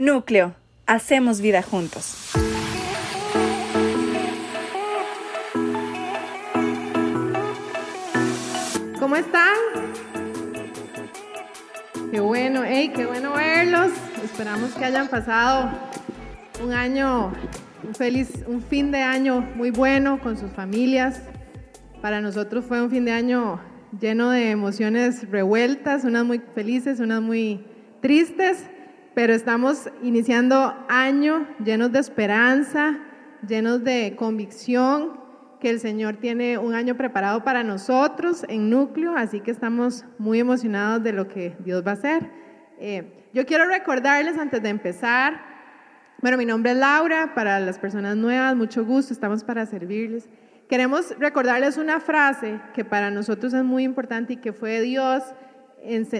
Núcleo, hacemos vida juntos. ¿Cómo están? Qué bueno, hey, qué bueno verlos. Esperamos que hayan pasado un año, un feliz, un fin de año muy bueno con sus familias. Para nosotros fue un fin de año lleno de emociones revueltas, unas muy felices, unas muy tristes, pero estamos iniciando año llenos de esperanza, llenos de convicción que el Señor tiene un año preparado para nosotros en núcleo, así que estamos muy emocionados de lo que Dios va a hacer. Eh, yo quiero recordarles antes de empezar, bueno, mi nombre es Laura, para las personas nuevas, mucho gusto, estamos para servirles. Queremos recordarles una frase que para nosotros es muy importante y que fue Dios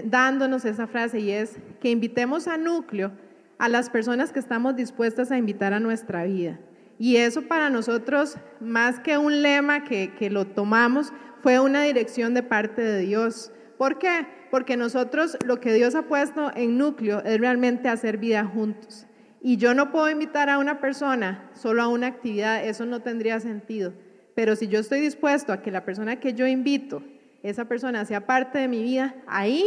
dándonos esa frase y es que invitemos a núcleo a las personas que estamos dispuestas a invitar a nuestra vida. Y eso para nosotros, más que un lema que, que lo tomamos, fue una dirección de parte de Dios. ¿Por qué? Porque nosotros lo que Dios ha puesto en núcleo es realmente hacer vida juntos. Y yo no puedo invitar a una persona solo a una actividad, eso no tendría sentido. Pero si yo estoy dispuesto a que la persona que yo invito, esa persona sea parte de mi vida, ahí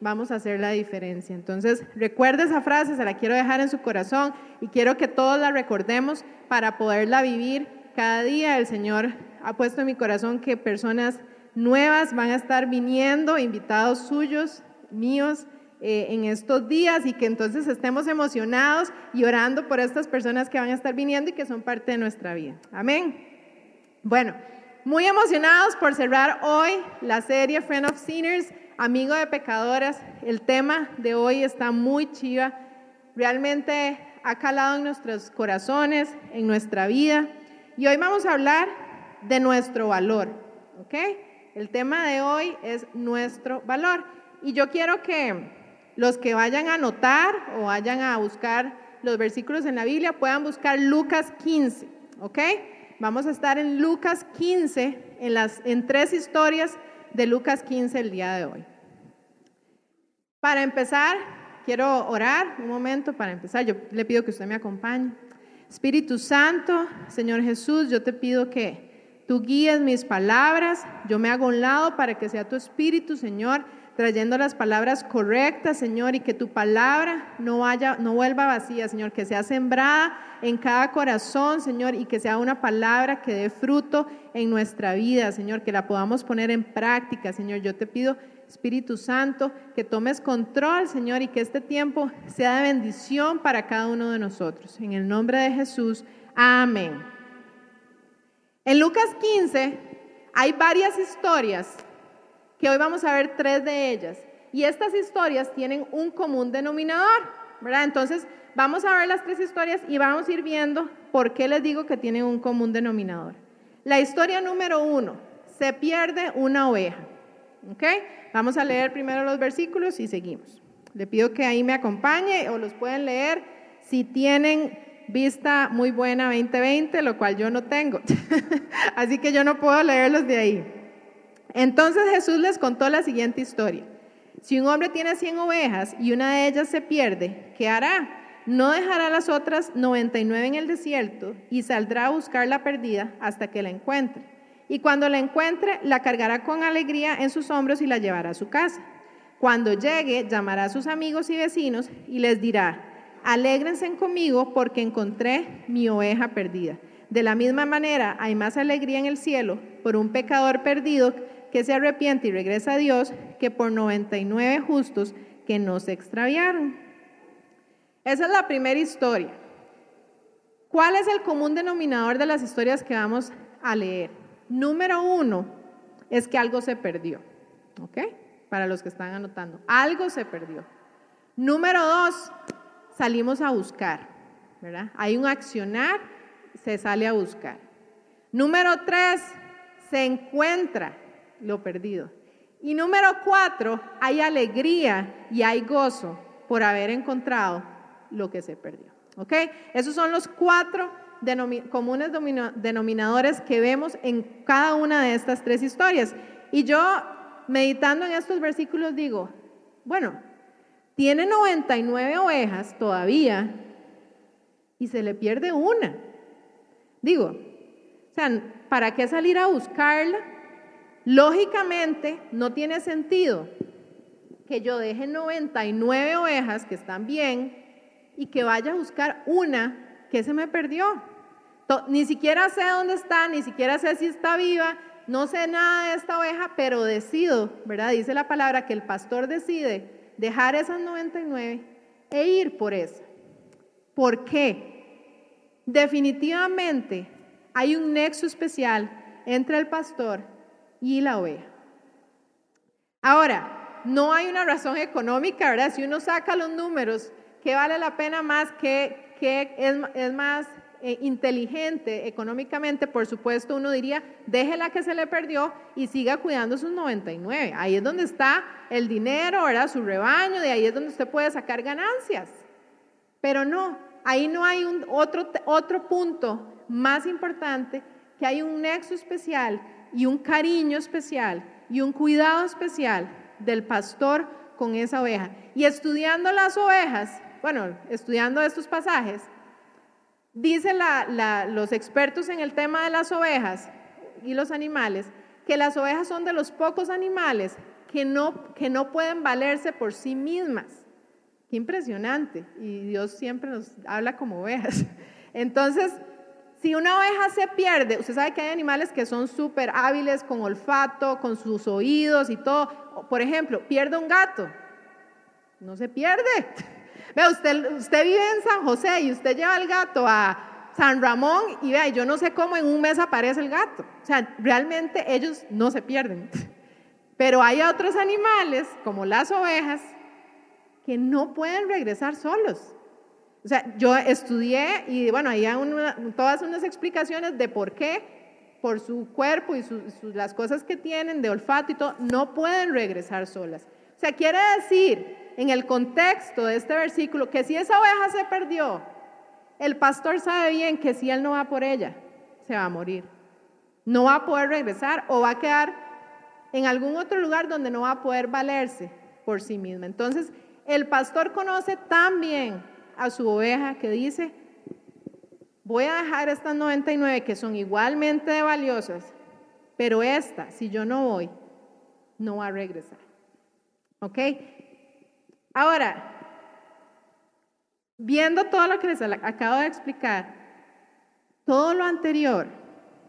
vamos a hacer la diferencia. Entonces, recuerde esa frase, se la quiero dejar en su corazón y quiero que todos la recordemos para poderla vivir cada día. El Señor ha puesto en mi corazón que personas nuevas van a estar viniendo, invitados suyos, míos, eh, en estos días y que entonces estemos emocionados y orando por estas personas que van a estar viniendo y que son parte de nuestra vida. Amén. Bueno, muy emocionados por cerrar hoy la serie Friend of Sinners, Amigo de Pecadoras. El tema de hoy está muy chiva. Realmente ha calado en nuestros corazones, en nuestra vida. Y hoy vamos a hablar de nuestro valor. ¿Ok? El tema de hoy es nuestro valor. Y yo quiero que los que vayan a anotar o vayan a buscar los versículos en la Biblia puedan buscar Lucas 15. ¿Ok? Vamos a estar en Lucas 15, en, las, en tres historias de Lucas 15 el día de hoy. Para empezar, quiero orar un momento para empezar. Yo le pido que usted me acompañe. Espíritu Santo, Señor Jesús, yo te pido que tú guíes mis palabras. Yo me hago un lado para que sea tu Espíritu, Señor, trayendo las palabras correctas, Señor, y que tu palabra no vaya, no vuelva vacía, Señor, que sea sembrada en cada corazón, Señor, y que sea una palabra que dé fruto en nuestra vida, Señor, que la podamos poner en práctica, Señor. Yo te pido, Espíritu Santo, que tomes control, Señor, y que este tiempo sea de bendición para cada uno de nosotros. En el nombre de Jesús, amén. En Lucas 15 hay varias historias que hoy vamos a ver tres de ellas. Y estas historias tienen un común denominador, ¿verdad? Entonces, vamos a ver las tres historias y vamos a ir viendo por qué les digo que tienen un común denominador. La historia número uno, se pierde una oveja. ¿Ok? Vamos a leer primero los versículos y seguimos. Le pido que ahí me acompañe o los pueden leer si tienen vista muy buena 2020, lo cual yo no tengo. Así que yo no puedo leerlos de ahí. Entonces Jesús les contó la siguiente historia. Si un hombre tiene 100 ovejas y una de ellas se pierde, ¿qué hará? No dejará las otras 99 en el desierto y saldrá a buscar la perdida hasta que la encuentre. Y cuando la encuentre, la cargará con alegría en sus hombros y la llevará a su casa. Cuando llegue, llamará a sus amigos y vecinos y les dirá, alégrense conmigo porque encontré mi oveja perdida. De la misma manera, hay más alegría en el cielo por un pecador perdido que se arrepiente y regresa a Dios que por 99 justos que no se extraviaron. Esa es la primera historia. ¿Cuál es el común denominador de las historias que vamos a leer? Número uno es que algo se perdió. ¿Ok? Para los que están anotando. Algo se perdió. Número dos, salimos a buscar. ¿verdad? Hay un accionar, se sale a buscar. Número tres, se encuentra lo perdido. Y número cuatro, hay alegría y hay gozo por haber encontrado lo que se perdió. ¿Ok? Esos son los cuatro comunes denominadores que vemos en cada una de estas tres historias. Y yo, meditando en estos versículos, digo, bueno, tiene 99 ovejas todavía y se le pierde una. Digo, o sea, ¿para qué salir a buscarla? Lógicamente no tiene sentido que yo deje 99 ovejas que están bien y que vaya a buscar una que se me perdió. Ni siquiera sé dónde está, ni siquiera sé si está viva, no sé nada de esta oveja, pero decido, ¿verdad? Dice la palabra que el pastor decide dejar esas 99 e ir por esa. ¿Por qué? Definitivamente hay un nexo especial entre el pastor y la oveja. Ahora, no hay una razón económica, ¿verdad? Si uno saca los números, ¿qué vale la pena más? ¿Qué, es, más eh, inteligente económicamente, por supuesto, uno diría, déjela que se le perdió y siga cuidando sus 99. Ahí es donde está el dinero, ¿verdad? Su rebaño, de ahí es donde usted puede sacar ganancias. Pero no, ahí no hay otro, otro punto más importante, que hay un nexo especial y un cariño especial y un cuidado especial del pastor con esa oveja. Y estudiando las ovejas, bueno, estudiando estos pasajes, Dicen los expertos en el tema de las ovejas y los animales que las ovejas son de los pocos animales que no, pueden valerse por sí mismas. Qué impresionante. Y Dios siempre nos habla como ovejas. Entonces, si una oveja se pierde, usted sabe que hay animales que son súper hábiles con olfato, con sus oídos y todo. Por ejemplo, pierde un gato. No se pierde. Vea, usted, usted vive en San José y usted lleva el gato a San Ramón y vea, yo no sé cómo en un mes aparece el gato. O sea, realmente ellos no se pierden. Pero hay otros animales, como las ovejas, que no pueden regresar solos. O sea, yo estudié y bueno, hay todas unas explicaciones de por qué, por su cuerpo y las cosas que tienen de olfato y todo, no pueden regresar solas. O sea, quiere decir en el contexto de este versículo que si esa oveja se perdió, el pastor sabe bien que si él no va por ella, se va a morir. No va a poder regresar o va a quedar en algún otro lugar donde no va a poder valerse por sí misma. Entonces, el pastor conoce tan bien a su oveja que dice, voy a dejar estas 99 que son igualmente valiosas, pero esta, si yo no voy, no va a regresar. ¿Ok? Ahora, viendo todo lo que les acabo de explicar, todo lo anterior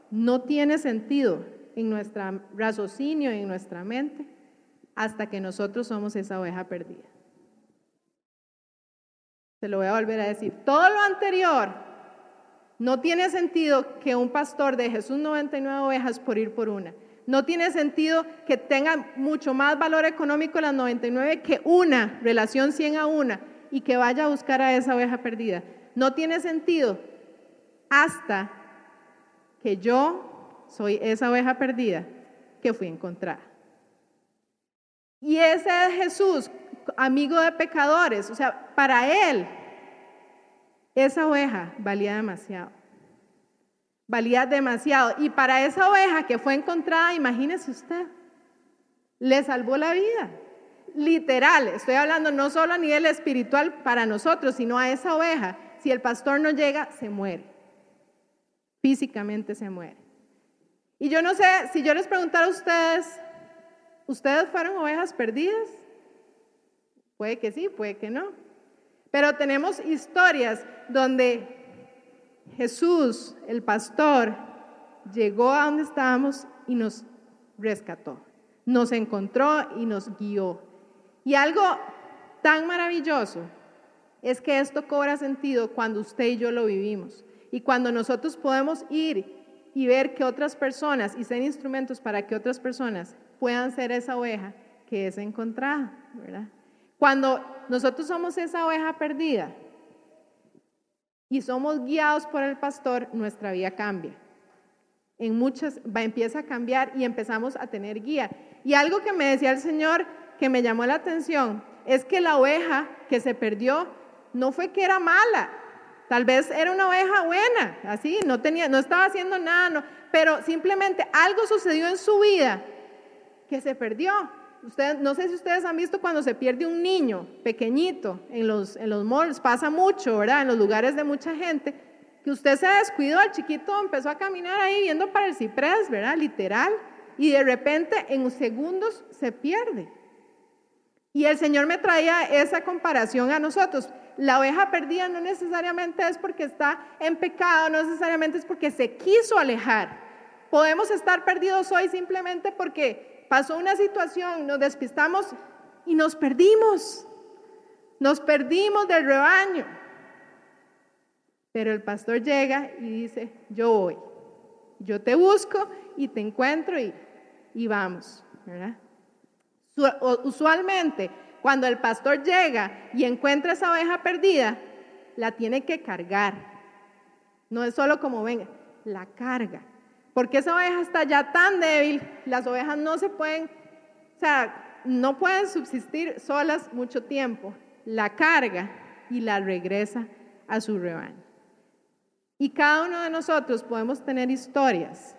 no tiene sentido en nuestro raciocinio, en nuestra mente, hasta que nosotros somos esa oveja perdida. Se lo voy a volver a decir. Todo lo anterior no tiene sentido que un pastor deje sus 99 ovejas por ir por una. No tiene sentido que tenga mucho más valor económico las 99 que una relación 100 a una y que vaya a buscar a esa oveja perdida. No tiene sentido hasta que yo soy esa oveja perdida que fui encontrada. Y ese es Jesús, amigo de pecadores. O sea, para él, esa oveja valía demasiado valía demasiado. Y para esa oveja que fue encontrada, imagínese usted, le salvó la vida. Literal, estoy hablando no solo a nivel espiritual para nosotros, sino a esa oveja. Si el pastor no llega, se muere. Físicamente se muere. Y yo no sé, si yo les preguntara a ustedes, ¿ustedes fueron ovejas perdidas? Puede que sí, puede que no. Pero tenemos historias donde Jesús, el pastor, llegó a donde estábamos y nos rescató, nos encontró y nos guió. Y algo tan maravilloso es que esto cobra sentido cuando usted y yo lo vivimos y cuando nosotros podemos ir y ver que otras personas y ser instrumentos para que otras personas puedan ser esa oveja que es encontrada, ¿verdad? Cuando nosotros somos esa oveja perdida, y somos guiados por el pastor, nuestra vida cambia. En muchas va, empieza a cambiar y empezamos a tener guía. Y algo que me decía el Señor que me llamó la atención es que la oveja que se perdió no fue que era mala, tal vez era una oveja buena, así, no tenía, no estaba haciendo nada, no, pero simplemente algo sucedió en su vida que se perdió. No sé si ustedes han visto cuando se pierde un niño pequeñito en los, en los malls, pasa mucho, ¿verdad? En los lugares de mucha gente, que usted se descuidó, el chiquito empezó a caminar ahí viendo para el ciprés, ¿verdad? Literal, y de repente en segundos se pierde. Y el Señor me traía esa comparación a nosotros. La oveja perdida no necesariamente es porque está en pecado, no necesariamente es porque se quiso alejar. Podemos estar perdidos hoy simplemente porque pasó una situación, nos despistamos y nos perdimos. Nos perdimos del rebaño. Pero el pastor llega y dice, yo voy, yo te busco y te encuentro y, y vamos. Usualmente, cuando el pastor llega y encuentra esa oveja perdida, la tiene que cargar. No es solo como venga, la carga. Porque esa oveja está ya tan débil, las ovejas no se pueden, o sea, no pueden subsistir solas mucho tiempo. La carga y la regresa a su rebaño. Y cada uno de nosotros podemos tener historias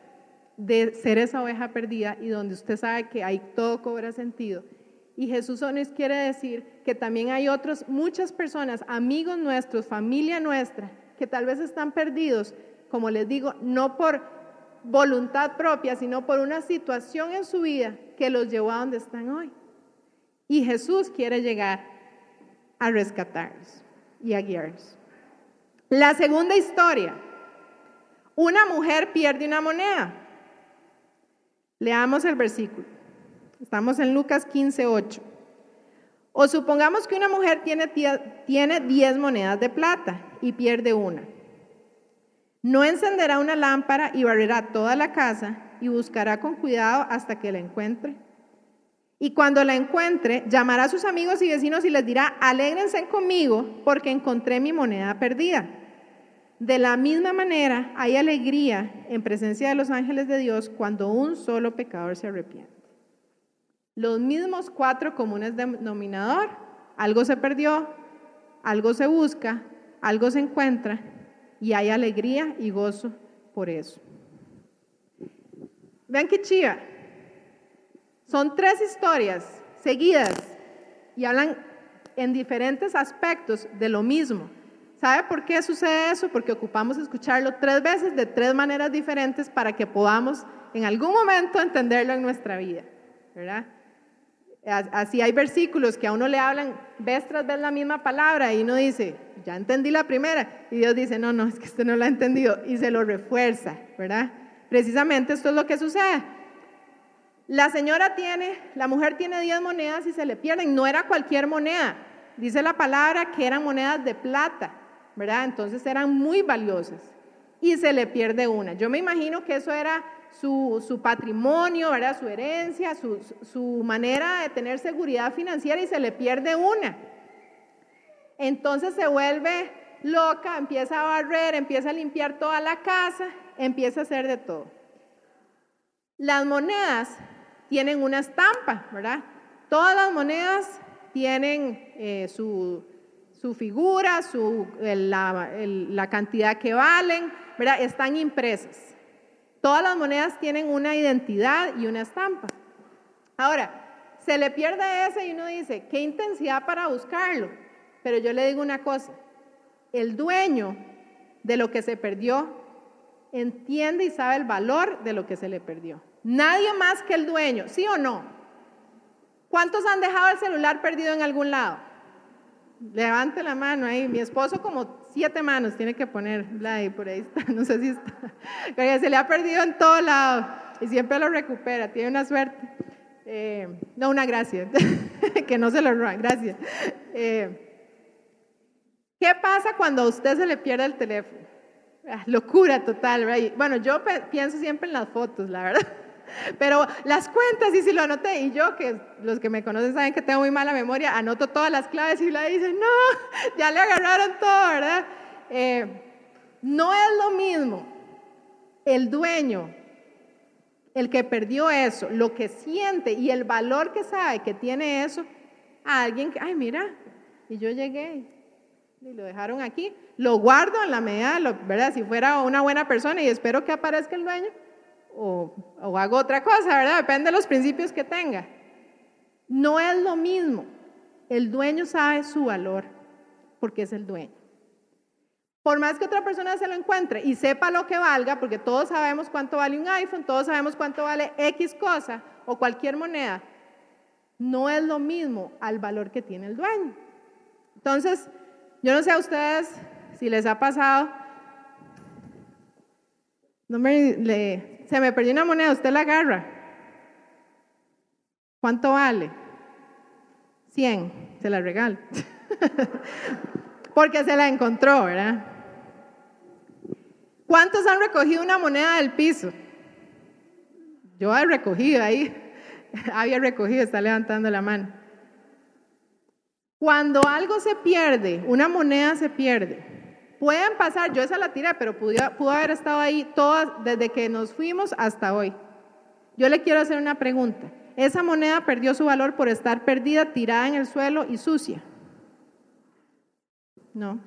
de ser esa oveja perdida y donde usted sabe que ahí todo cobra sentido. Y Jesús nos quiere decir que también hay otros, muchas personas, amigos nuestros, familia nuestra, que tal vez están perdidos, como les digo, no por voluntad propia, sino por una situación en su vida que los llevó a donde están hoy. Y Jesús quiere llegar a rescatarlos y a guiarlos. La segunda historia, una mujer pierde una moneda. Leamos el versículo. Estamos en Lucas 15, 8. O supongamos que una mujer tiene, tiene 10 monedas de plata y pierde una. No encenderá una lámpara y barrerá toda la casa y buscará con cuidado hasta que la encuentre. Y cuando la encuentre, llamará a sus amigos y vecinos y les dirá, alégrense conmigo porque encontré mi moneda perdida. De la misma manera, hay alegría en presencia de los ángeles de Dios cuando un solo pecador se arrepiente. Los mismos cuatro comunes denominador, algo se perdió, algo se busca, algo se encuentra y hay alegría y gozo por eso. Vean qué chiva. Son tres historias seguidas y hablan en diferentes aspectos de lo mismo. ¿Sabe por qué sucede eso? Porque ocupamos escucharlo tres veces de tres maneras diferentes para que podamos en algún momento entenderlo en nuestra vida, ¿verdad? Así hay versículos que a uno le hablan vez tras vez la misma palabra y uno dice, ya entendí la primera, y Dios dice, no, no, es que usted no la ha entendido, y se lo refuerza, ¿verdad? Precisamente esto es lo que sucede. La señora tiene, la mujer tiene 10 monedas y se le pierden, no era cualquier moneda, dice la palabra que eran monedas de plata. ¿verdad? Entonces eran muy valiosas y se le pierde una. Yo me imagino que eso era su, patrimonio, ¿verdad? Su herencia, su, su manera de tener seguridad financiera y se le pierde una. Entonces se vuelve loca, empieza a barrer, empieza a limpiar toda la casa, empieza a hacer de todo. Las monedas tienen una estampa, ¿verdad? Todas las monedas tienen eh, su, su figura, su, la, cantidad que valen, ¿verdad? están impresas. Todas las monedas tienen una identidad y una estampa. Ahora, se le pierde ese y uno dice, qué intensidad para buscarlo. Pero yo le digo una cosa, el dueño de lo que se perdió entiende y sabe el valor de lo que se le perdió. Nadie más que el dueño, ¿sí o no? ¿Cuántos han dejado el celular perdido en algún lado? Levante la mano ahí. Mi esposo como siete manos tiene que poner. Ahí, por ahí está. No sé si está. Se le ha perdido en todo lado y siempre lo recupera. Tiene una suerte. Eh, no, una gracia. que no se lo roban. Gracias. Eh, ¿Qué pasa cuando a usted se le pierde el teléfono? Ah, locura total, Bueno, yo pienso siempre en las fotos, la verdad. Pero las cuentas, y si lo anoté, y yo, que los que me conocen saben que tengo muy mala memoria, anoto todas las claves y la dicen, no, ya le agarraron todo, ¿verdad? Eh, no es lo mismo el dueño, el que perdió eso, lo que siente y el valor que sabe que tiene eso, a alguien que, ay, mira, y yo llegué y lo dejaron aquí, lo guardo en la medida, ¿verdad? Si fuera una buena persona y espero que aparezca el dueño o, hago otra cosa, ¿verdad? Depende de los principios que tenga. No es lo mismo. El dueño sabe su valor porque es el dueño. Por más que otra persona se lo encuentre y sepa lo que valga, porque todos sabemos cuánto vale un iPhone, todos sabemos cuánto vale X cosa o cualquier moneda, no es lo mismo al valor que tiene el dueño. Entonces, yo no sé a ustedes si les ha pasado, no me, se me perdió una moneda, usted la agarra. ¿Cuánto vale? 100, se la regalo. Porque se la encontró, ¿verdad? ¿Cuántos han recogido una moneda del piso? Yo he recogido ahí, había recogido, está levantando la mano. Cuando algo se pierde, una moneda se pierde, pueden pasar, yo esa la tiré, pero pudo, haber estado ahí todas desde que nos fuimos hasta hoy. Yo le quiero hacer una pregunta. Esa moneda perdió su valor por estar perdida, tirada en el suelo y sucia. No.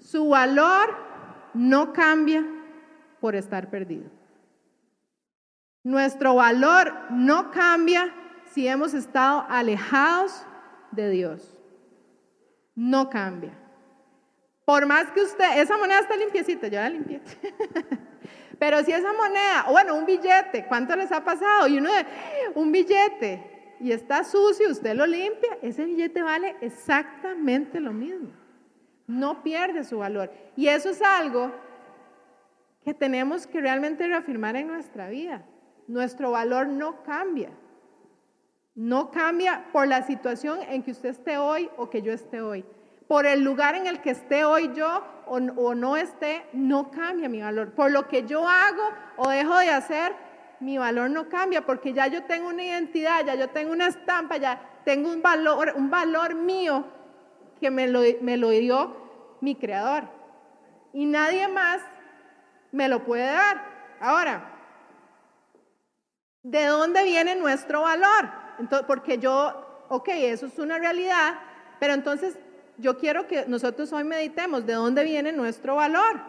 Su valor no cambia por estar perdido. Nuestro valor no cambia si hemos estado alejados de Dios. No cambia. Por más que usted, esa moneda está limpiecita, yo la limpié. Pero si esa moneda, bueno, un billete, ¿cuánto les ha pasado? Y uno un billete, y está sucio, usted lo limpia, ese billete vale exactamente lo mismo no pierde su valor. Y eso es algo que tenemos que realmente reafirmar en nuestra vida. Nuestro valor no cambia. No cambia por la situación en que usted esté hoy o que yo esté hoy. Por el lugar en el que esté hoy yo o, no esté, no cambia mi valor. Por lo que yo hago o dejo de hacer, mi valor no cambia porque ya yo tengo una identidad, ya yo tengo una estampa, ya tengo un valor, un valor mío que me lo, me lo dio mi creador. Y nadie más me lo puede dar. Ahora, ¿de dónde viene nuestro valor? Porque yo, ok, eso es una realidad, pero entonces yo quiero que nosotros hoy meditemos de dónde viene nuestro valor.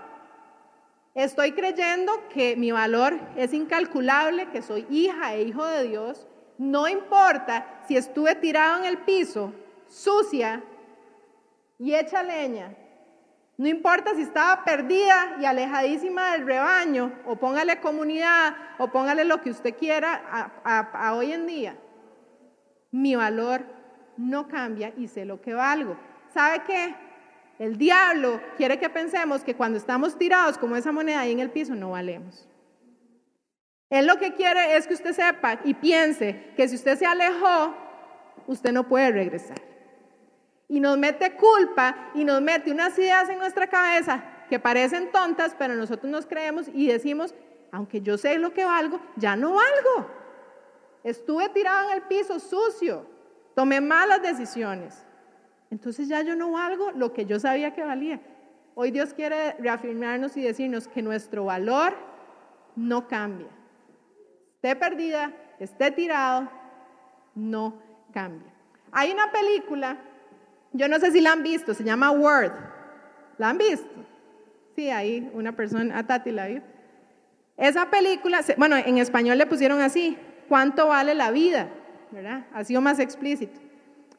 Estoy creyendo que mi valor es incalculable, que soy hija e hijo de Dios. No importa si estuve tirado en el piso, sucia, y hecha leña. No importa si estaba perdida y alejadísima del rebaño, o póngale comunidad, o póngale lo que usted quiera a, hoy en día. Mi valor no cambia y sé lo que valgo. ¿Sabe qué? El diablo quiere que pensemos que cuando estamos tirados como esa moneda ahí en el piso no valemos. Él lo que quiere es que usted sepa y piense que si usted se alejó, usted no puede regresar y nos mete culpa y nos mete unas ideas en nuestra cabeza que parecen tontas, pero nosotros nos creemos y decimos, aunque yo sé lo que valgo, ya no valgo. Estuve tirado en el piso sucio, tomé malas decisiones. Entonces ya yo no valgo lo que yo sabía que valía. Hoy Dios quiere reafirmarnos y decirnos que nuestro valor no cambia. Esté perdida, esté tirado, no cambia. Hay una película yo no sé si la han visto, se llama Word. ¿La han visto? Sí, ahí una persona, a Tati la vio. Esa película, bueno, en español le pusieron así, ¿cuánto vale la vida? ¿Verdad? Ha sido más explícito.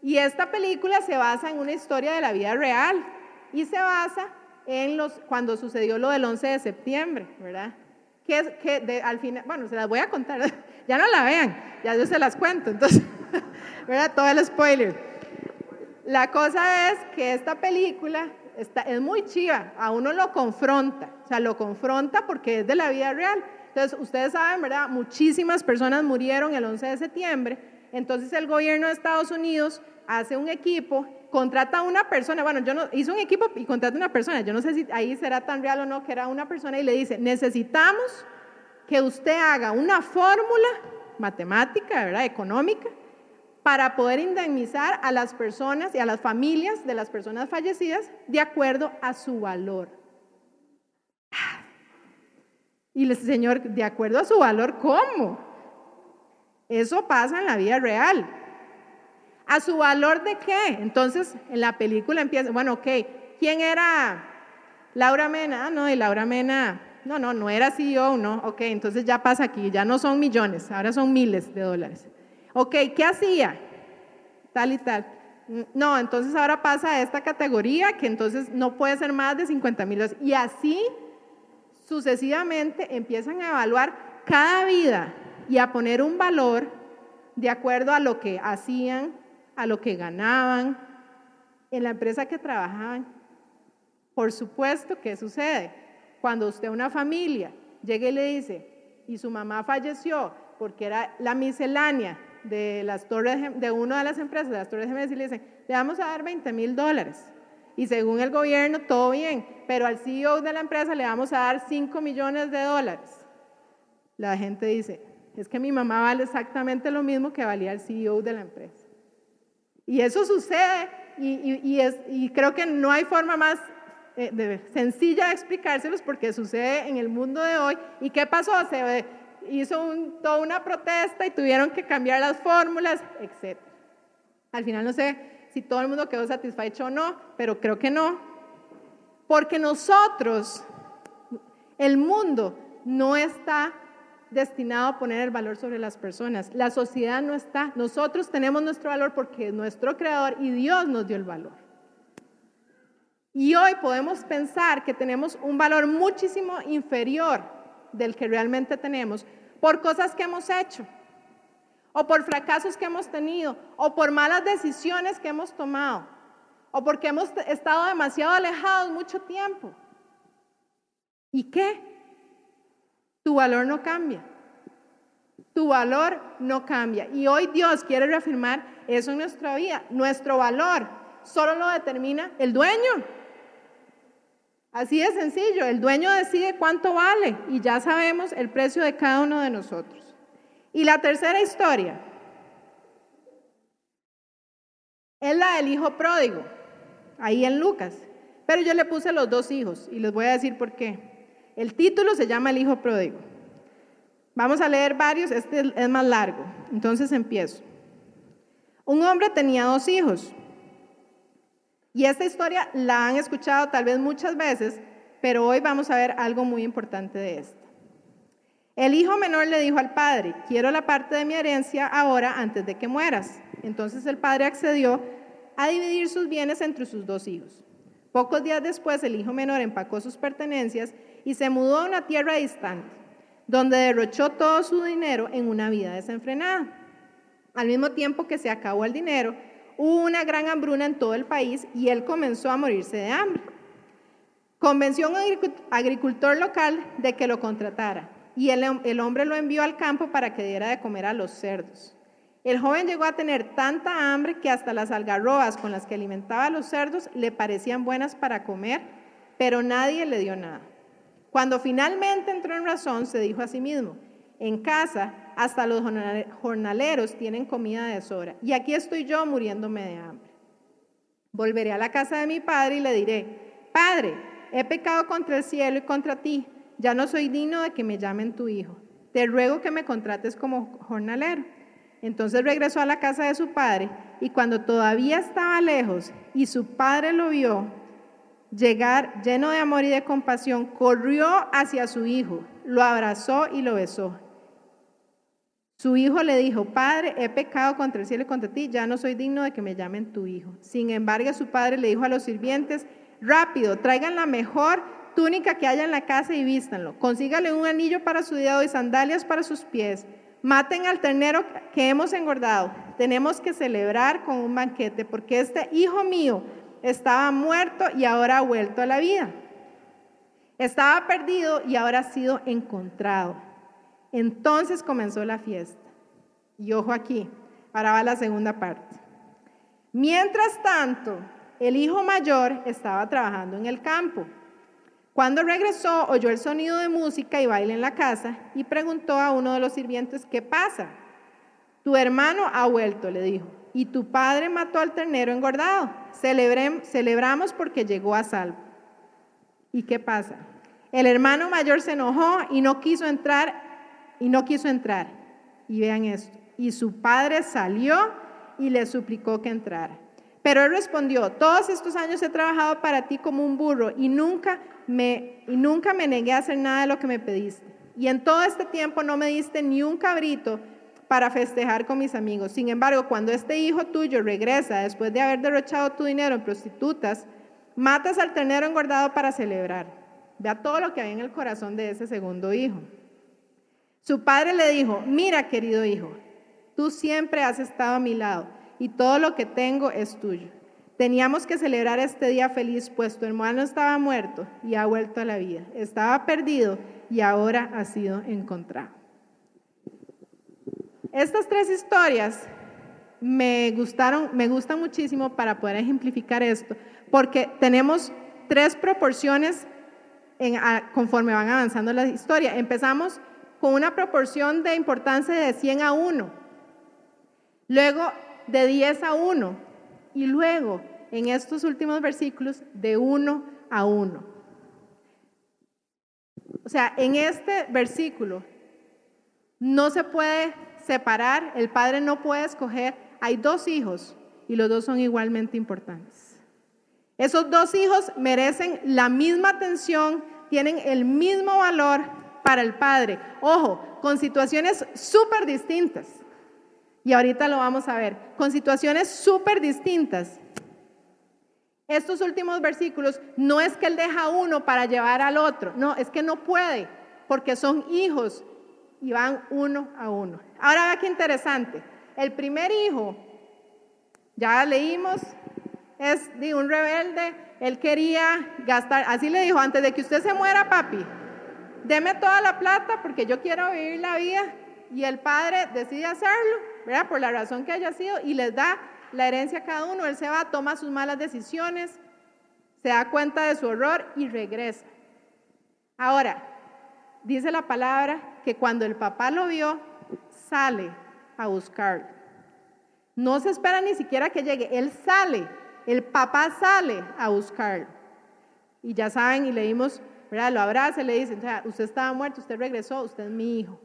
Y esta película se basa en una historia de la vida real y se basa en los, cuando sucedió lo del 11 de septiembre, ¿verdad? Que, de, al final, bueno, se las voy a contar, ya no la vean, ya yo se las cuento, entonces, ¿verdad? Todo el spoiler. La cosa es que esta película está, es muy chiva, a uno lo confronta, o sea, lo confronta porque es de la vida real. Entonces, ustedes saben, ¿verdad? Muchísimas personas murieron el 11 de septiembre, entonces el gobierno de Estados Unidos hace un equipo, contrata a una persona, bueno, yo no, hizo un equipo y contrata a una persona, yo no sé si ahí será tan real o no, que era una persona y le dice, necesitamos que usted haga una fórmula matemática, ¿verdad? Económica, para poder indemnizar a las personas y a las familias de las personas fallecidas de acuerdo a su valor. Y el Señor, de acuerdo a su valor, ¿cómo? Eso pasa en la vida real. ¿A su valor de qué? Entonces, en la película empieza, bueno, ok, ¿quién era Laura Mena? Ah, no, y Laura Mena, no, no, no era CEO, no, ok, entonces ya pasa aquí, ya no son millones, ahora son miles de dólares. Ok, ¿qué hacía? Tal y tal. No, entonces ahora pasa a esta categoría que entonces no puede ser más de 50 mil dólares. Y así sucesivamente empiezan a evaluar cada vida y a poner un valor de acuerdo a lo que hacían, a lo que ganaban en la empresa que trabajaban. Por supuesto, ¿qué sucede? Cuando usted, una familia, llega y le dice, y su mamá falleció porque era la miscelánea de las torres de una de las empresas, de las torres gemelas, y le dicen, le vamos a dar 20 mil dólares. Y según el gobierno, todo bien, pero al CEO de la empresa le vamos a dar 5 millones de dólares. La gente dice, es que mi mamá vale exactamente lo mismo que valía el CEO de la empresa. Y eso sucede y, creo que no hay forma más eh, sencilla de explicárselos porque sucede en el mundo de hoy. ¿Y qué pasó? Se hizo toda una protesta y tuvieron que cambiar las fórmulas, etc. Al final no sé si todo el mundo quedó satisfecho o no, pero creo que no. Porque nosotros, el mundo no está destinado a poner el valor sobre las personas. La sociedad no está. Nosotros tenemos nuestro valor porque nuestro creador y Dios nos dio el valor. Y hoy podemos pensar que tenemos un valor muchísimo inferior del que realmente tenemos por cosas que hemos hecho, o por fracasos que hemos tenido, o por malas decisiones que hemos tomado, o porque hemos estado demasiado alejados mucho tiempo. ¿Y qué? Tu valor no cambia. Tu valor no cambia. Y hoy Dios quiere reafirmar eso en nuestra vida. Nuestro valor solo lo determina el dueño. Así de sencillo, el dueño decide cuánto vale y ya sabemos el precio de cada uno de nosotros. Y la tercera historia es la del hijo pródigo, ahí en Lucas. Pero yo le puse los dos hijos y les voy a decir por qué. El título se llama El hijo pródigo. Vamos a leer varios, este es más largo, entonces empiezo. Un hombre tenía dos hijos. Y esta historia la han escuchado tal vez muchas veces, pero hoy vamos a ver algo muy importante de esto. El hijo menor le dijo al padre, quiero la parte de mi herencia ahora antes de que mueras. Entonces el padre accedió a dividir sus bienes entre sus dos hijos. Pocos días después el hijo menor empacó sus pertenencias y se mudó a una tierra distante, donde derrochó todo su dinero en una vida desenfrenada. Al mismo tiempo que se acabó el dinero, hubo una gran hambruna en todo el país y él comenzó a morirse de hambre. Convenció a un agricultor local de que lo contratara y el, hombre lo envió al campo para que diera de comer a los cerdos. El joven llegó a tener tanta hambre que hasta las algarrobas con las que alimentaba a los cerdos le parecían buenas para comer, pero nadie le dio nada. Cuando finalmente entró en razón, se dijo a sí mismo, en casa hasta los jornaleros tienen comida de sobra y aquí estoy yo muriéndome de hambre. Volveré a la casa de mi padre y le diré, Padre, he pecado contra el cielo y contra ti, ya no soy digno de que me llamen tu hijo. Te ruego que me contrates como jornalero. Entonces regresó a la casa de su padre y cuando todavía estaba lejos y su padre lo vio llegar lleno de amor y de compasión, corrió hacia su hijo, lo abrazó y lo besó. Su hijo le dijo, Padre, he pecado contra el cielo y contra ti, ya no soy digno de que me llamen tu hijo. Sin embargo, su padre le dijo a los sirvientes, rápido, traigan la mejor túnica que haya en la casa y vístanlo. Consígale un anillo para su dedo y sandalias para sus pies. Maten al ternero que hemos engordado. Tenemos que celebrar con un banquete porque este hijo mío estaba muerto y ahora ha vuelto a la vida. Estaba perdido y ahora ha sido encontrado. Entonces comenzó la fiesta. Y ojo aquí, ahora va la segunda parte. Mientras tanto, el hijo mayor estaba trabajando en el campo. Cuando regresó, oyó el sonido de música y baile en la casa y preguntó a uno de los sirvientes, ¿qué pasa? Tu hermano ha vuelto, le dijo, y tu padre mató al ternero engordado. celebramos porque llegó a salvo. ¿Y qué pasa? El hermano mayor se enojó y no quiso entrar y no quiso entrar. Y vean esto. Y su padre salió y le suplicó que entrara. Pero él respondió, todos estos años he trabajado para ti como un burro y nunca me, y nunca me negué a hacer nada de lo que me pediste. Y en todo este tiempo no me diste ni un cabrito para festejar con mis amigos. Sin embargo, cuando este hijo tuyo regresa después de haber derrochado tu dinero en prostitutas, matas al ternero engordado para celebrar. Vea todo lo que hay en el corazón de ese segundo hijo. Su padre le dijo, mira querido hijo, tú siempre has estado a mi lado y todo lo que tengo es tuyo. Teníamos que celebrar este día feliz, pues tu hermano estaba muerto y ha vuelto a la vida. Estaba perdido y ahora ha sido encontrado. Estas tres historias me gustaron, me gustan muchísimo para poder ejemplificar esto, porque tenemos tres proporciones conforme van avanzando la historia. Empezamos con una proporción de importancia de 100 a 1, luego de 10 a 1 y luego en estos últimos versículos de 1 a 1. O sea, en este versículo no se puede separar, el padre no puede escoger, hay dos hijos y los dos son igualmente importantes. Esos dos hijos merecen la misma atención, tienen el mismo valor para el padre. Ojo, con situaciones súper distintas. Y ahorita lo vamos a ver, con situaciones súper distintas. Estos últimos versículos no es que él deja uno para llevar al otro, no, es que no puede, porque son hijos y van uno a uno. Ahora vea qué interesante. El primer hijo, ya leímos, es de un rebelde. Él quería gastar, así le dijo, antes de que usted se muera, papi, deme toda la plata porque yo quiero vivir la vida. Y el padre decide hacerlo, Por la razón que haya sido, y les da la herencia a cada uno. Él se va, toma sus malas decisiones, se da cuenta de su error y regresa. Ahora, dice la palabra que cuando el papá lo vio, sale a buscarlo. No se espera ni siquiera que llegue, él sale, el papá sale a buscarlo. Y ya saben, y leímos, ¿verdad? Lo abraza y le dice, usted estaba muerto, usted regresó, usted es mi hijo.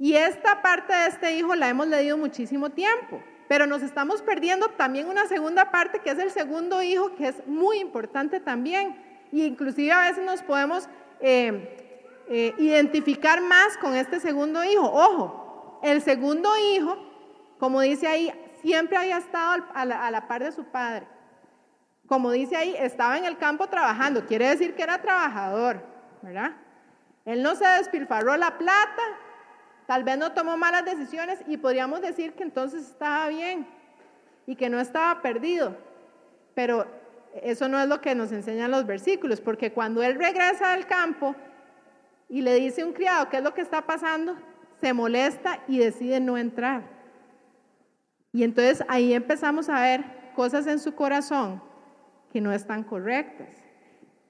Y esta parte de este hijo la hemos leído muchísimo tiempo, pero nos estamos perdiendo también una segunda parte que es el segundo hijo, que es muy importante también. Y inclusive a veces nos podemos eh, eh, identificar más con este segundo hijo. Ojo, el segundo hijo, como dice ahí, siempre había estado a la, par de su padre. Como dice ahí, estaba en el campo trabajando, quiere decir que era trabajador, ¿verdad? Él no se despilfarró la plata, tal vez no tomó malas decisiones y podríamos decir que entonces estaba bien y que no estaba perdido. Pero eso no es lo que nos enseñan los versículos, porque cuando él regresa al campo, y le dice un criado, ¿qué es lo que está pasando? Se molesta y decide no entrar. Y entonces ahí empezamos a ver cosas en su corazón que no están correctas.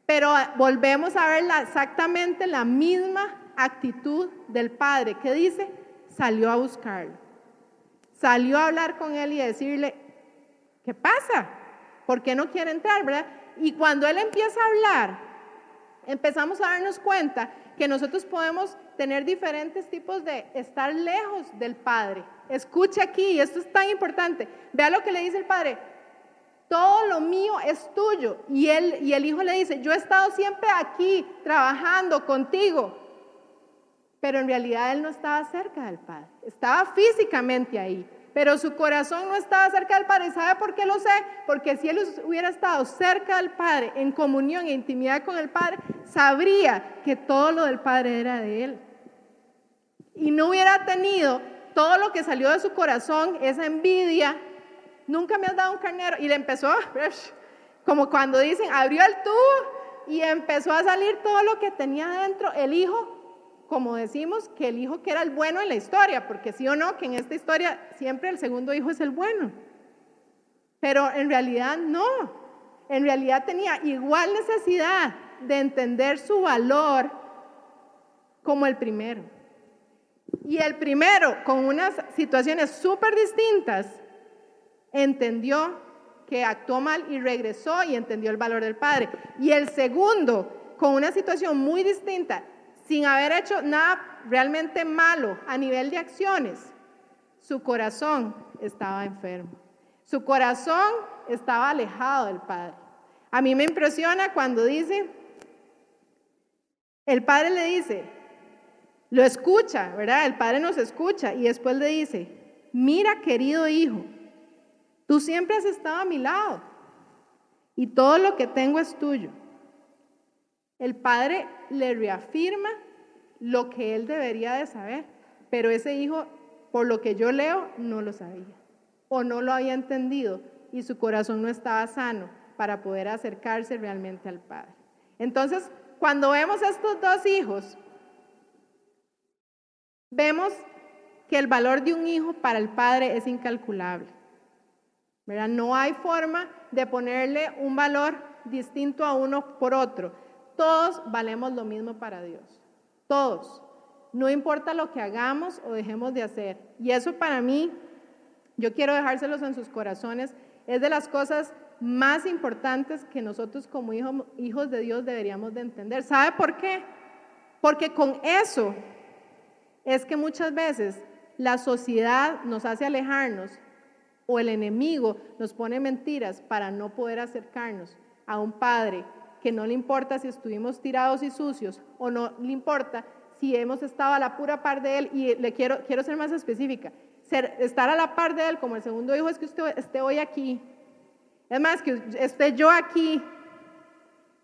Pero volvemos a ver exactamente la misma actitud del padre que dice, salió a buscarlo. Salió a hablar con él y decirle, ¿qué pasa? ¿Por qué no quiere entrar? Y cuando él empieza a hablar, empezamos a darnos cuenta que nosotros podemos tener diferentes tipos de estar lejos del Padre. Escuche aquí, esto es tan importante. Vea lo que le dice el Padre. Todo lo mío es tuyo. Y, él, y el Hijo le dice, yo he estado siempre aquí trabajando contigo. Pero en realidad él no estaba cerca del Padre. Estaba físicamente ahí pero su corazón no estaba cerca del Padre. ¿Sabe por qué lo sé? Porque si él hubiera estado cerca del Padre, en comunión e intimidad con el Padre, sabría que todo lo del Padre era de él. Y no hubiera tenido todo lo que salió de su corazón, esa envidia. Nunca me has dado un carnero. Y le empezó, como cuando dicen, abrió el tubo y empezó a salir todo lo que tenía dentro. El hijo como decimos, que el hijo que era el bueno en la historia, porque sí o no, que en esta historia siempre el segundo hijo es el bueno. Pero en realidad no, en realidad tenía igual necesidad de entender su valor como el primero. Y el primero, con unas situaciones súper distintas, entendió que actuó mal y regresó y entendió el valor del padre. Y el segundo, con una situación muy distinta, sin haber hecho nada realmente malo a nivel de acciones, su corazón estaba enfermo. Su corazón estaba alejado del Padre. A mí me impresiona cuando dice, el Padre le dice, Lo escucha, ¿verdad? El padre nos escucha y después le dice, mira querido hijo, tú siempre has estado a mi lado y todo lo que tengo es tuyo. El padre le reafirma lo que él debería de saber, pero ese hijo, por lo que yo leo, no lo sabía o no lo había entendido y su corazón no estaba sano para poder acercarse realmente al padre. Entonces, cuando vemos estos dos hijos, vemos que el valor de un hijo para el padre es incalculable. No hay forma de ponerle un valor distinto a uno por otro. Todos valemos lo mismo para Dios. Todos. No importa lo que hagamos o dejemos de hacer. Y eso para mí, yo quiero dejárselos en sus corazones, es de las cosas más importantes que nosotros como hijos de Dios deberíamos de entender. ¿Sabe por qué? Porque con eso es que muchas veces la sociedad nos hace alejarnos o el enemigo nos pone mentiras para no poder acercarnos a un padre que no le importa si estuvimos tirados y sucios o no le importa si hemos estado a la pura par de él y le quiero, quiero ser más específica. Ser, estar a la par de él como el segundo hijo es que usted esté hoy aquí. Es más, que esté yo aquí,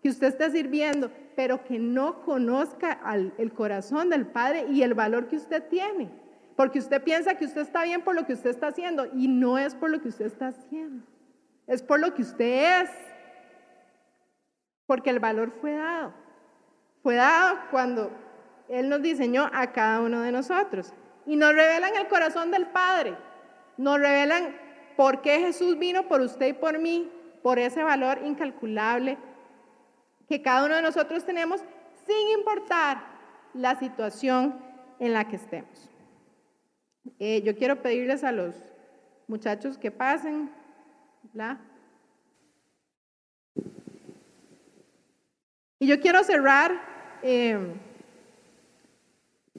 que usted esté sirviendo, pero que no conozca el corazón del Padre y el valor que usted tiene. Porque usted piensa que usted está bien por lo que usted está haciendo y no es por lo que usted está haciendo. Es por lo que usted es. Porque el valor fue dado. Fue dado cuando Él nos diseñó a cada uno de nosotros. Y nos revelan el corazón del Padre. Nos revelan por qué Jesús vino por usted y por mí, por ese valor incalculable que cada uno de nosotros tenemos, sin importar la situación en la que estemos. Eh, yo quiero pedirles a los muchachos que pasen. Y yo quiero cerrar em,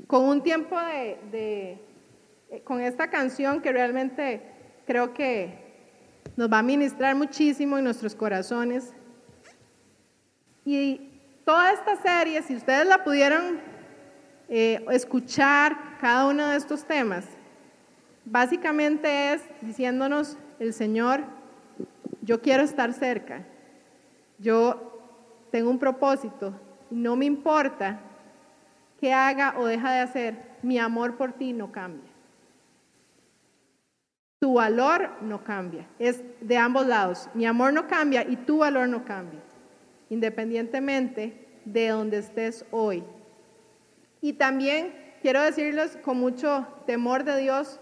con un tiempo de, eh, con esta canción que realmente creo que nos va a ministrar muchísimo en nuestros corazones. Y toda esta serie, si ustedes la pudieron eh, escuchar cada uno de estos temas, básicamente es diciéndonos el Señor, yo quiero estar cerca, yo tengo un propósito, no me importa qué haga o deja de hacer, mi amor por ti no cambia. Tu valor no cambia, es de ambos lados. Mi amor no cambia y tu valor no cambia independientemente de donde estés hoy. Y también quiero decirles con mucho temor de Dios,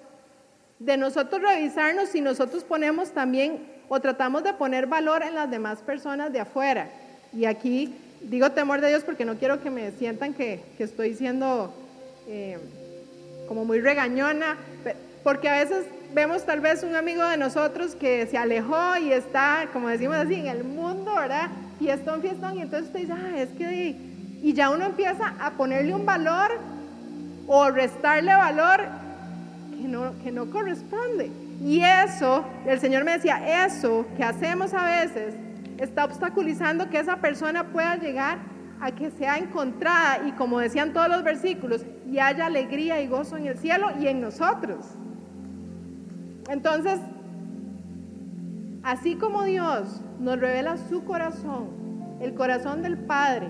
de nosotros revisarnos si nosotros ponemos también o tratamos de poner valor en las demás personas de afuera. Y aquí digo temor de Dios porque no quiero que me sientan que, estoy siendo eh, como muy regañona, porque a veces vemos tal vez un amigo de nosotros que se alejó y está, como decimos así, en el mundo, ¿verdad? fiestón, fiestón, y entonces usted dice, ah, es que, y ya uno empieza a ponerle un valor o restarle valor que no, que no corresponde. Y eso, el Señor me decía, eso que hacemos a veces está obstaculizando que esa persona pueda llegar a que sea encontrada y como decían todos los versículos, y haya alegría y gozo en el cielo y en nosotros. Entonces, Así como Dios nos revela su corazón, el corazón del Padre,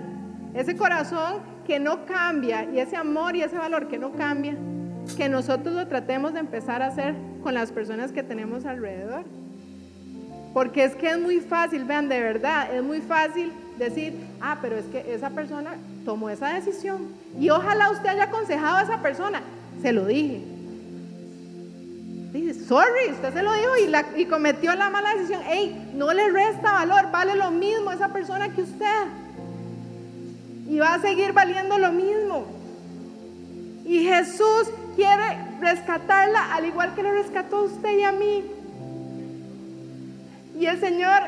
ese corazón que no cambia y ese amor y ese valor que no cambia, que nosotros lo tratemos de empezar a hacer con las personas que tenemos alrededor. Porque es que es muy fácil, vean, de verdad, es muy fácil decir, ah, pero es que esa persona tomó esa decisión. Y ojalá usted haya aconsejado a esa persona. Se lo dije, Dice, sorry, usted se lo dijo y, cometió la mala decisión. Hey, no le resta valor, vale lo mismo esa persona que usted. Y va a seguir valiendo lo mismo. Y Jesús quiere rescatarla al igual que lo rescató usted y a mí. Y el Señor,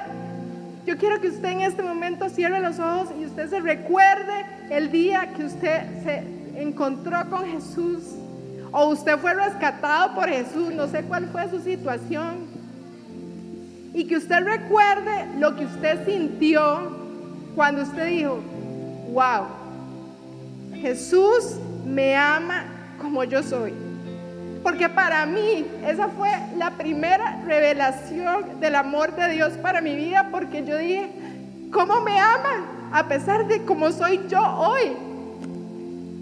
yo quiero que usted en este momento cierre los ojos y usted se recuerde el día que usted se encontró con Jesús o usted fue rescatado por Jesús, no sé cuál fue su situación. Y que usted recuerde lo que usted sintió cuando usted dijo, wow, Jesús me ama como yo soy. Porque para mí esa fue la primera revelación del amor de Dios para mi vida, porque yo dije, ¿cómo me ama? A pesar de cómo soy yo hoy.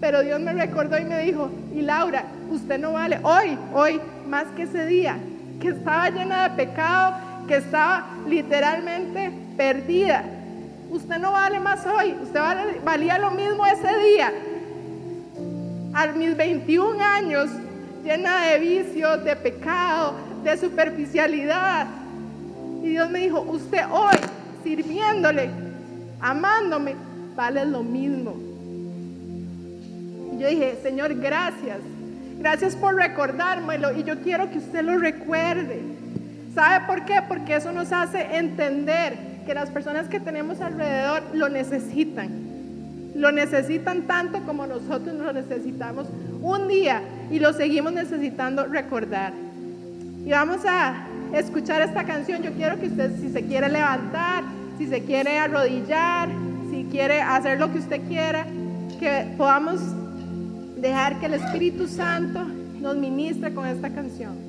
Pero Dios me recordó y me dijo, y Laura, usted no vale hoy, hoy, más que ese día, que estaba llena de pecado, que estaba literalmente perdida. Usted no vale más hoy, usted valía lo mismo ese día. A mis 21 años, llena de vicios, de pecado, de superficialidad. Y Dios me dijo, usted hoy, sirviéndole, amándome, vale lo mismo. Y yo dije, Señor, gracias. Gracias por recordármelo y yo quiero que usted lo recuerde. ¿Sabe por qué? Porque eso nos hace entender que las personas que tenemos alrededor lo necesitan. Lo necesitan tanto como nosotros lo necesitamos un día y lo seguimos necesitando recordar. Y vamos a escuchar esta canción. Yo quiero que usted, si se quiere levantar, si se quiere arrodillar, si quiere hacer lo que usted quiera, que podamos dejar que el Espíritu Santo nos ministre con esta canción.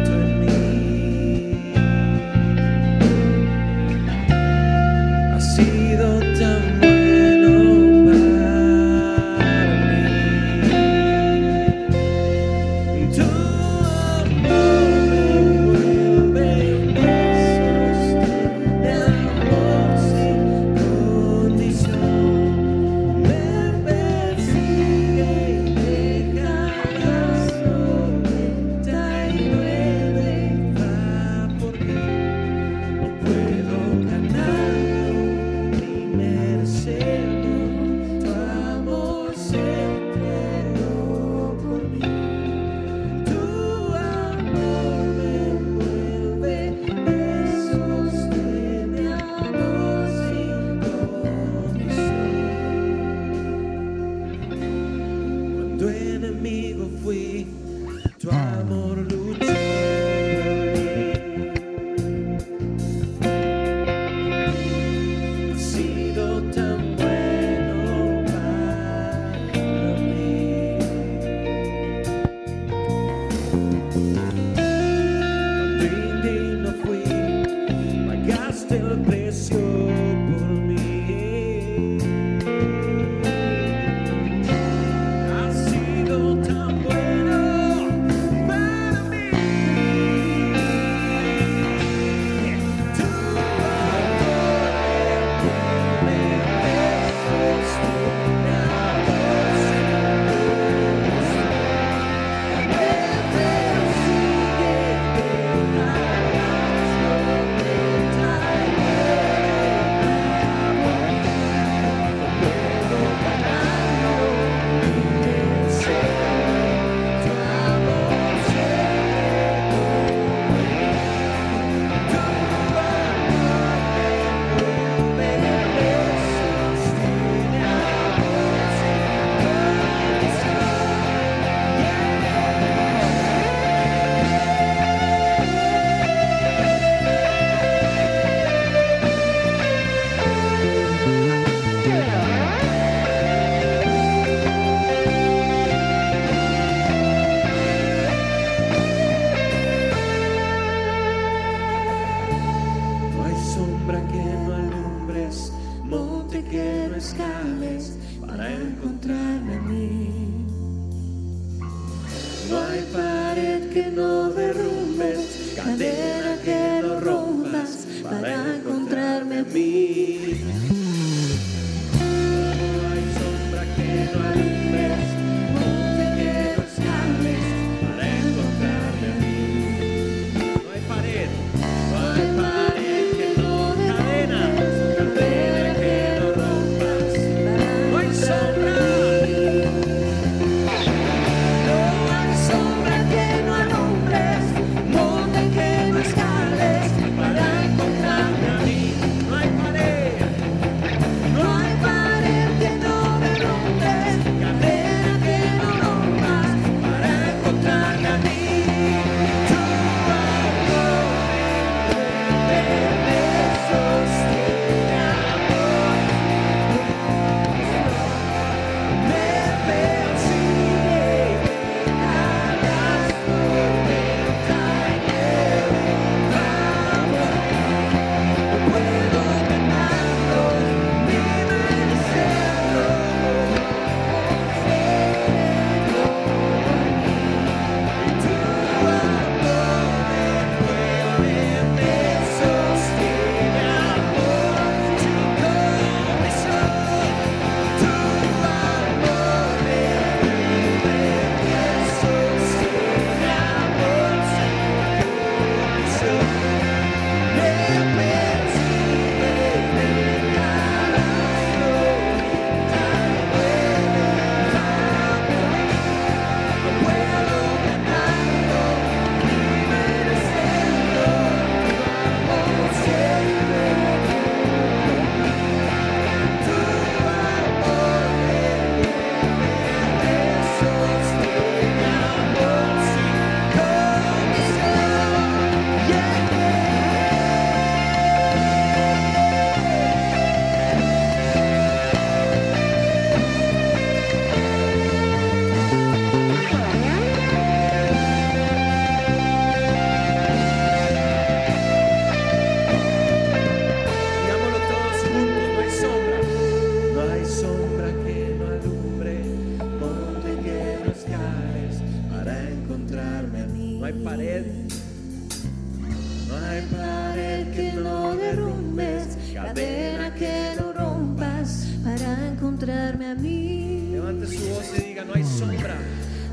pared que no derrumbes, cadena que no rompas para encontrarme a mí. Levante su voz y diga, no hay sombra.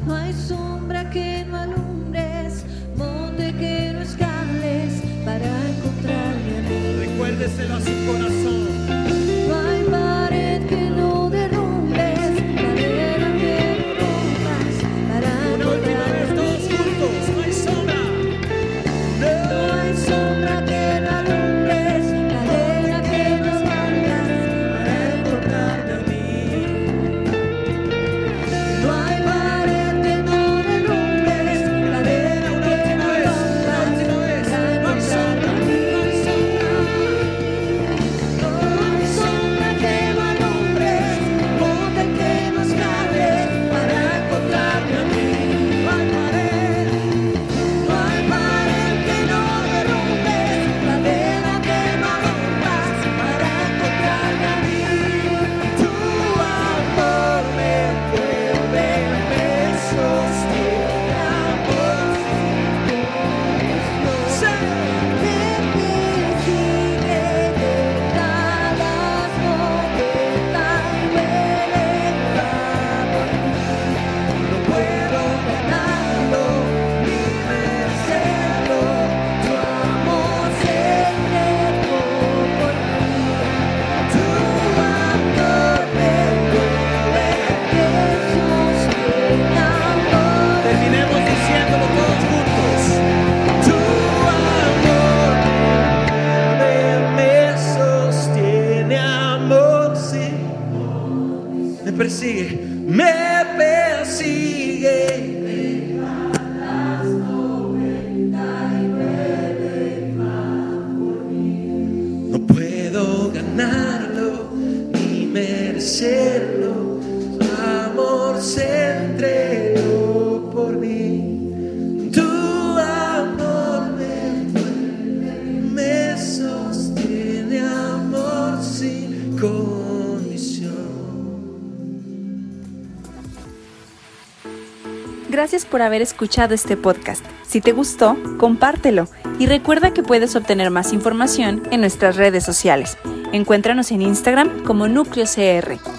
No hay sombra que no alumbres, monte que no escales para encontrarme a mí. Recuérdeselo a su corazón. por haber escuchado este podcast. Si te gustó, compártelo y recuerda que puedes obtener más información en nuestras redes sociales. Encuéntranos en Instagram como Núcleo CR.